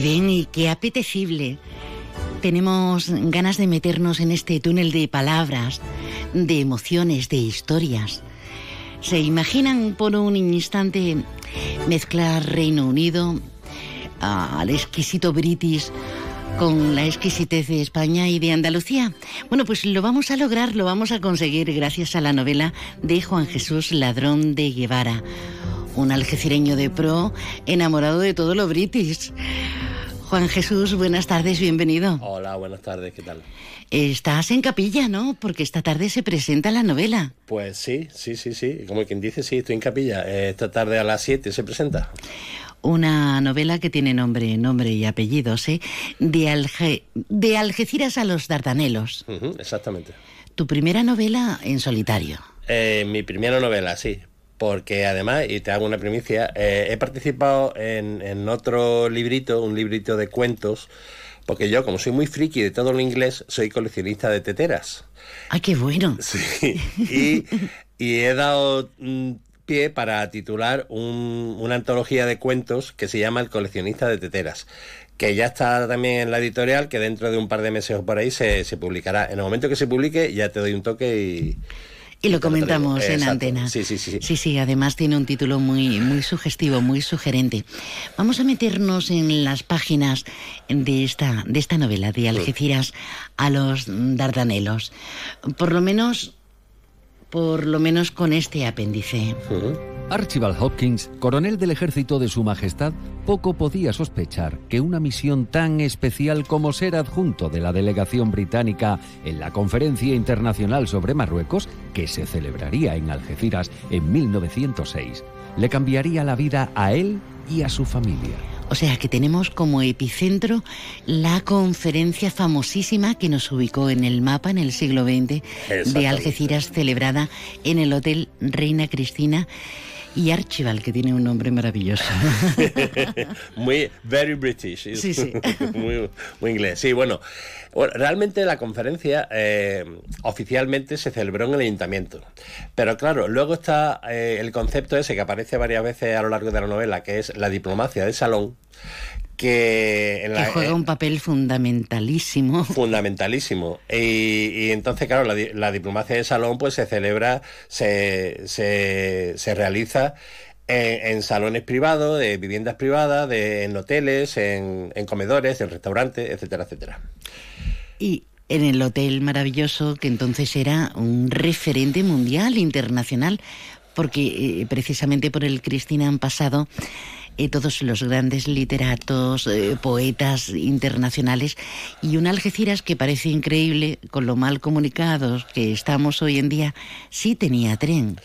Bien, y qué apetecible. Tenemos ganas de meternos en este túnel de palabras, de emociones, de historias. ¿Se imaginan por un instante mezclar Reino Unido al exquisito British con la exquisitez de España y de Andalucía? Bueno, pues lo vamos a lograr, lo vamos a conseguir gracias a la novela de Juan Jesús Ladrón de Guevara, un algecireño de pro enamorado de todo lo British. Juan Jesús, buenas tardes, bienvenido. Hola, buenas tardes, ¿qué tal? Estás en capilla, ¿no? Porque esta tarde se presenta la novela. Pues sí, sí, sí, sí. Como quien dice, sí, estoy en capilla. Esta tarde a las 7 se presenta. Una novela que tiene nombre, nombre y apellidos, ¿eh? De, de Algeciras a los Dardanelos. exactamente. Tu primera novela en solitario. Eh, mi primera novela, sí porque además, y te hago una primicia, eh, he participado en, otro librito, un librito de cuentos, porque yo, como soy muy friki de todo lo inglés, soy coleccionista de teteras. ¡Ay, qué bueno! Sí, y, he dado mm, pie para titular una antología de cuentos que se llama El coleccionista de teteras que ya está también en la editorial, que dentro de un par de meses o por ahí se, se publicará. En el momento que se publique ya te doy un toque y, y lo comentamos en antena. Sí, sí, sí. Sí, sí, además tiene un título muy, muy sugestivo, muy sugerente. Vamos a meternos en las páginas de esta, de esta novela, de Algeciras a los Dardanelos. Por lo menos, por lo menos con este apéndice. Archibald Hopkins, coronel del ejército de Su Majestad, poco podía sospechar que una misión tan especial como ser adjunto de la delegación británica en la Conferencia Internacional sobre Marruecos, que se celebraría en Algeciras en 1906, le cambiaría la vida a él y a su familia. O sea que tenemos como epicentro la conferencia famosísima que nos ubicó en el mapa en el siglo XX de Algeciras, celebrada en el Hotel Reina Cristina y Archibald, que tiene un nombre maravilloso. muy, very British. Sí, sí. muy, muy, inglés. Sí, bueno, realmente la conferencia eh, oficialmente se celebró en el ayuntamiento. Pero claro, luego está eh, el concepto ese que aparece varias veces a lo largo de la novela, que es la diplomacia de salón, que, juega un papel fundamentalísimo. Fundamentalísimo. Y, entonces, claro, la, diplomacia de salón pues se celebra, se, se, realiza en, salones privados, de viviendas privadas, de, en hoteles, en, en comedores, en restaurantes, etcétera, etcétera. Y en el hotel maravilloso que entonces era un referente mundial, internacional, porque eh, precisamente por el Cristina han pasado eh, todos los grandes literatos, eh, poetas internacionales y un Algeciras que parece increíble, con lo mal comunicados que estamos hoy en día, sí tenía tren.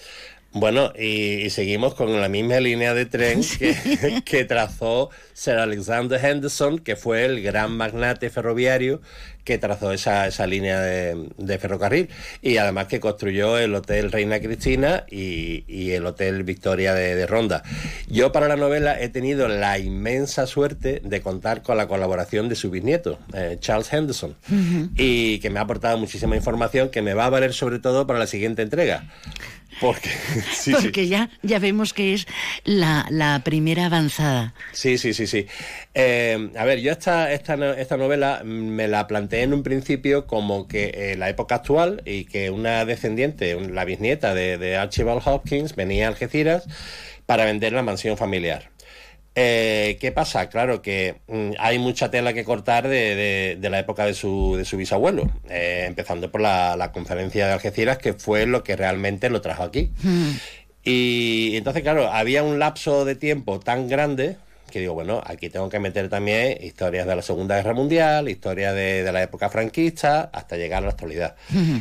Bueno, y, seguimos con la misma línea de tren que, trazó Sir Alexander Henderson, que fue el gran magnate ferroviario que trazó esa, esa línea de, ferrocarril y además que construyó el Hotel Reina Cristina y, el Hotel Victoria de, Ronda. Yo para la novela he tenido la inmensa suerte de contar con la colaboración de su bisnieto, eh, Charles Henderson, y que me ha aportado muchísima información que me va a valer sobre todo para la siguiente entrega. Porque, Porque Ya, ya vemos que es la, primera avanzada. Sí, sí, sí, sí. Eh, a ver, yo esta, esta, esta novela me la planteé en un principio como que en la época actual y que una descendiente, la bisnieta de, Archibald Hopkins, venía a Algeciras para vender la mansión familiar. Eh, ¿Qué pasa? Claro que mm, hay mucha tela que cortar de, la época de su, de su bisabuelo, eh, empezando por la, conferencia de Algeciras, que fue lo que realmente lo trajo aquí. Hmm. Y entonces, claro, había un lapso de tiempo tan grande que digo, bueno, aquí tengo que meter también historias de la Segunda Guerra Mundial, historias de, la época franquista, hasta llegar a la actualidad.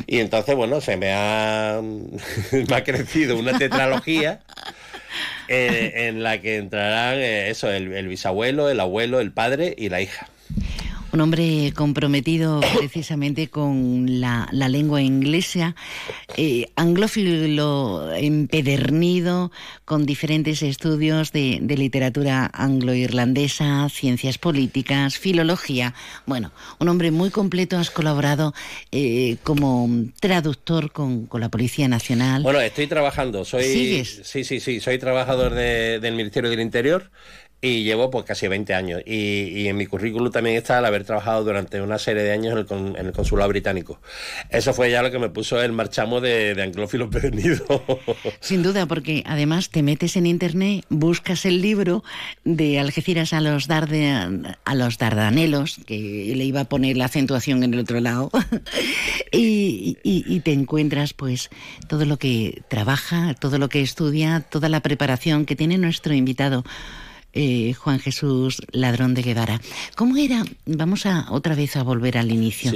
Y entonces, bueno, se me ha, me ha crecido una tetralogía eh, en la que entrarán eh, eso, el bisabuelo, el abuelo, el padre y la hija un hombre comprometido precisamente con la, lengua inglesa, eh, anglófilo empedernido, con diferentes estudios de, literatura anglo-irlandesa, ciencias políticas, filología. Bueno, un hombre muy completo, has colaborado eh, como traductor con, la Policía Nacional. Bueno, estoy trabajando, soy... Sí, sí, sí, soy trabajador del Ministerio del Interior y llevo pues casi 20 años. Y, en mi currículum también está el haber trabajado durante una serie de años en el, consulado británico. Eso fue ya lo que me puso el marchamo de, de anglófilos. Sin duda, porque además te metes en internet, buscas el libro de Algeciras a los, Darde, a los Dardanelos, que le iba a poner la acentuación en el otro lado, y, y te encuentras pues todo lo que trabaja, todo lo que estudia, toda la preparación que tiene nuestro invitado. Eh, Juan Jesús Ladrón de Guevara. ¿Cómo era, vamos a otra vez a volver al inicio,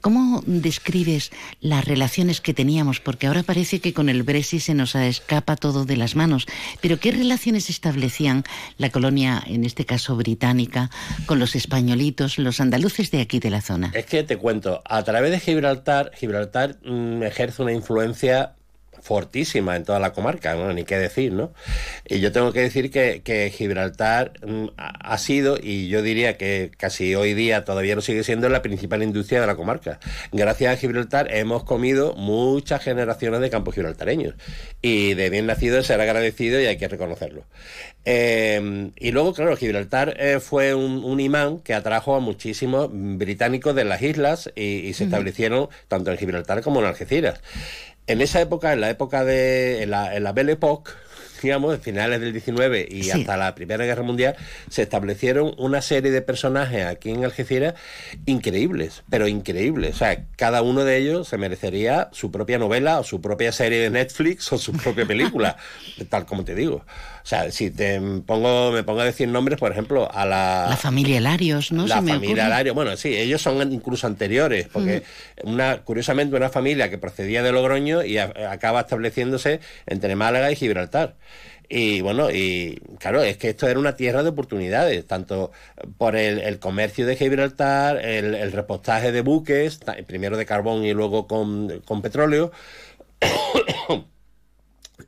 cómo describes las relaciones que teníamos? Porque ahora parece que con el Brexit se nos escapa todo de las manos, pero ¿qué relaciones establecían la colonia, en este caso británica, con los españolitos, los andaluces de aquí de la zona? Es que te cuento, a través de Gibraltar, Gibraltar mm, ejerce una influencia fortísima en toda la comarca, ¿no? ni qué decir, ¿no? Y yo tengo que decir que, Gibraltar mm, ha sido, y yo diría que casi hoy día todavía lo sigue siendo, la principal industria de la comarca. Gracias a Gibraltar hemos comido muchas generaciones de campos gibraltareños, y de bien nacido ser agradecido y hay que reconocerlo. Em, y luego, claro, Gibraltar eh, fue un, imán que atrajo a muchísimos británicos de las islas y, se establecieron tanto en Gibraltar como en Algeciras. En esa época, en la época de en la, en la Belle Époque, digamos, en finales del 19 y hasta la Primera Guerra Mundial, se establecieron una serie de personajes aquí en Algeciras increíbles, pero increíbles. O sea, cada uno de ellos se merecería su propia novela o su propia serie de Netflix o su propia película, tal como te digo. O sea, si te pongo, me pongo a decir nombres, por ejemplo, a la... La familia Larios, ¿no? La familia Larios, bueno, sí, ellos son incluso anteriores, porque una curiosamente una familia que procedía de Logroño y acaba estableciéndose entre Málaga y Gibraltar. Y bueno, y claro, es que esto era una tierra de oportunidades, tanto por el, comercio de Gibraltar, el, repostaje de buques, primero de carbón y luego con, con petróleo.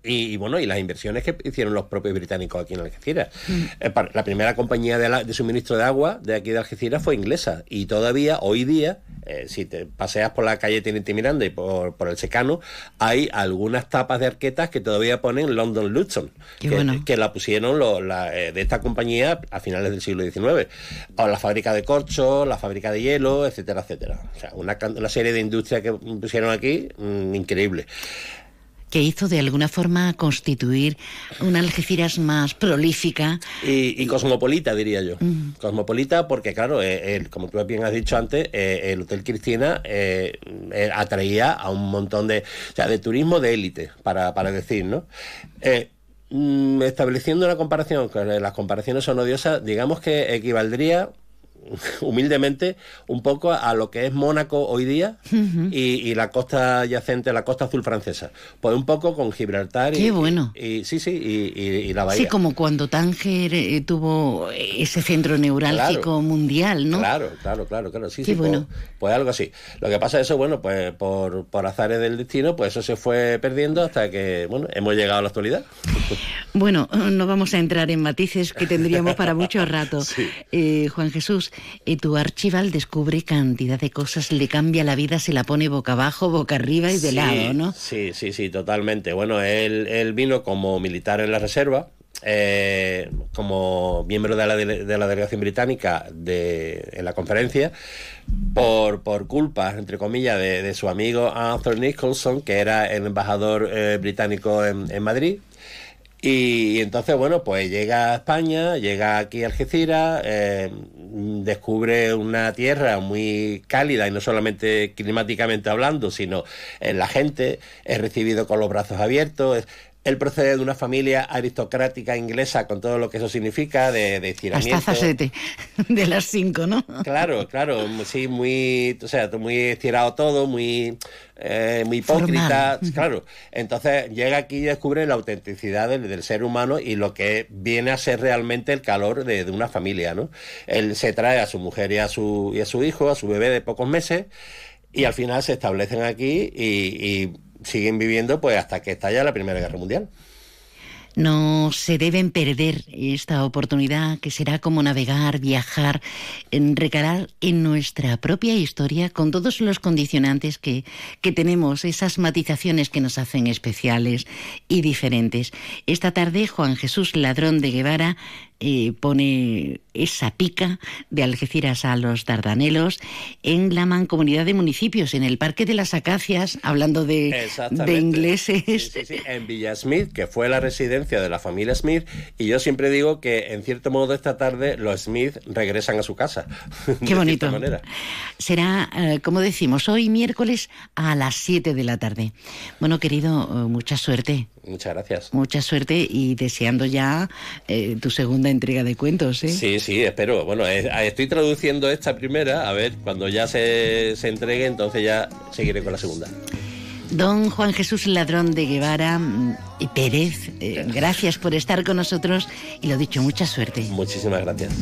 Y, bueno, y las inversiones que hicieron los propios británicos aquí en Algeciras. Mm. Eh, la primera compañía de, suministro de agua de aquí de Algeciras fue inglesa y todavía, hoy día, eh, si te paseas por la calle Teniente Miranda y por, el Secano, hay algunas tapas de arquetas que todavía ponen London Luton, que, la pusieron eh, de esta compañía a finales del siglo XIX. O la fábrica de corcho, la fábrica de hielo, etcétera, etcétera. O sea, una, serie de industrias que pusieron aquí mm, increíble que hizo de alguna forma constituir una Algeciras más prolífica. Y, cosmopolita, diría yo. Mm. Cosmopolita porque, claro, eh, como tú bien has dicho antes, eh, el Hotel Cristina eh, atraía a un montón de, o sea, de turismo de élite, para, para decir, ¿no? Mm, estableciendo una comparación, que las comparaciones son odiosas, digamos que equivaldría humildemente un poco a lo que es Mónaco hoy día y, la costa adyacente, la costa azul francesa. Pues un poco con Gibraltar y, bueno. y, sí, sí, y, la bahía. Sí, como cuando Tánger eh, tuvo ese centro neurálgico mundial, ¿no? Claro, claro, claro, claro. Sí, sí, bueno. Pues, pues, algo así. Lo que pasa es eso, bueno, pues por, por azares del destino, pues eso se fue perdiendo hasta que, bueno, hemos llegado a la actualidad. Bueno, no vamos a entrar en matices que tendríamos para mucho rato. Eh, Juan Jesús, y tu archival descubre cantidad de cosas, le cambia la vida, se la pone boca abajo, boca arriba y de lado, ¿no? Sí, sí, sí, totalmente. Bueno, él, él vino como militar en la reserva, eh, como miembro de la, de la delegación británica de, en la conferencia por, por culpa, entre comillas, de, su amigo Arthur Nicholson, que era el embajador eh, británico en, en Madrid. Y, entonces, bueno, pues llega a España, llega aquí a Algeciras, eh, descubre una tierra muy cálida y no solamente climáticamente hablando, sino en la gente, es recibido con los brazos abiertos, él procede de una familia aristocrática inglesa con todo lo que eso significa, de, de estiramiento. Hasta de las cinco, ¿no? Claro, claro, sí, muy, o sea, muy estirado todo, muy, eh, muy hipócrita, claro. Entonces llega aquí y descubre la autenticidad del, ser humano y lo que viene a ser realmente el calor de, una familia, ¿no? Él se trae a su mujer y a su, y a su hijo, a su bebé de pocos meses, y al final se establecen aquí y siguen viviendo pues hasta que estalla la Primera Guerra Mundial. No se deben perder esta oportunidad que será como navegar, viajar, recalar en nuestra propia historia con todos los condicionantes que, que tenemos, esas matizaciones que nos hacen especiales y diferentes. Esta tarde Juan Jesús Ladrón de Guevara eh, pone esa pica de Algeciras a los Dardanelos en la mancomunidad de municipios, en el Parque de las Acacias, hablando de, de ingleses. Sí, sí, en Villa Smith, que fue la residencia de la familia Smith, y yo siempre digo que en cierto modo esta tarde los Smith regresan a su casa. Qué bonito. Será, eh, como decimos, hoy miércoles a las 7 de la tarde. Bueno, querido, eh, mucha suerte. Muchas gracias. Mucha suerte y deseando ya eh, tu segunda entrega de cuentos. ¿eh? Sí, sí, espero. Bueno, estoy traduciendo esta primera, a ver, cuando ya se, se entregue, entonces ya seguiré con la segunda. Don Juan Jesús Ladrón de Guevara mm, y Pérez, eh, gracias por estar con nosotros y lo dicho, mucha suerte. Muchísimas gracias.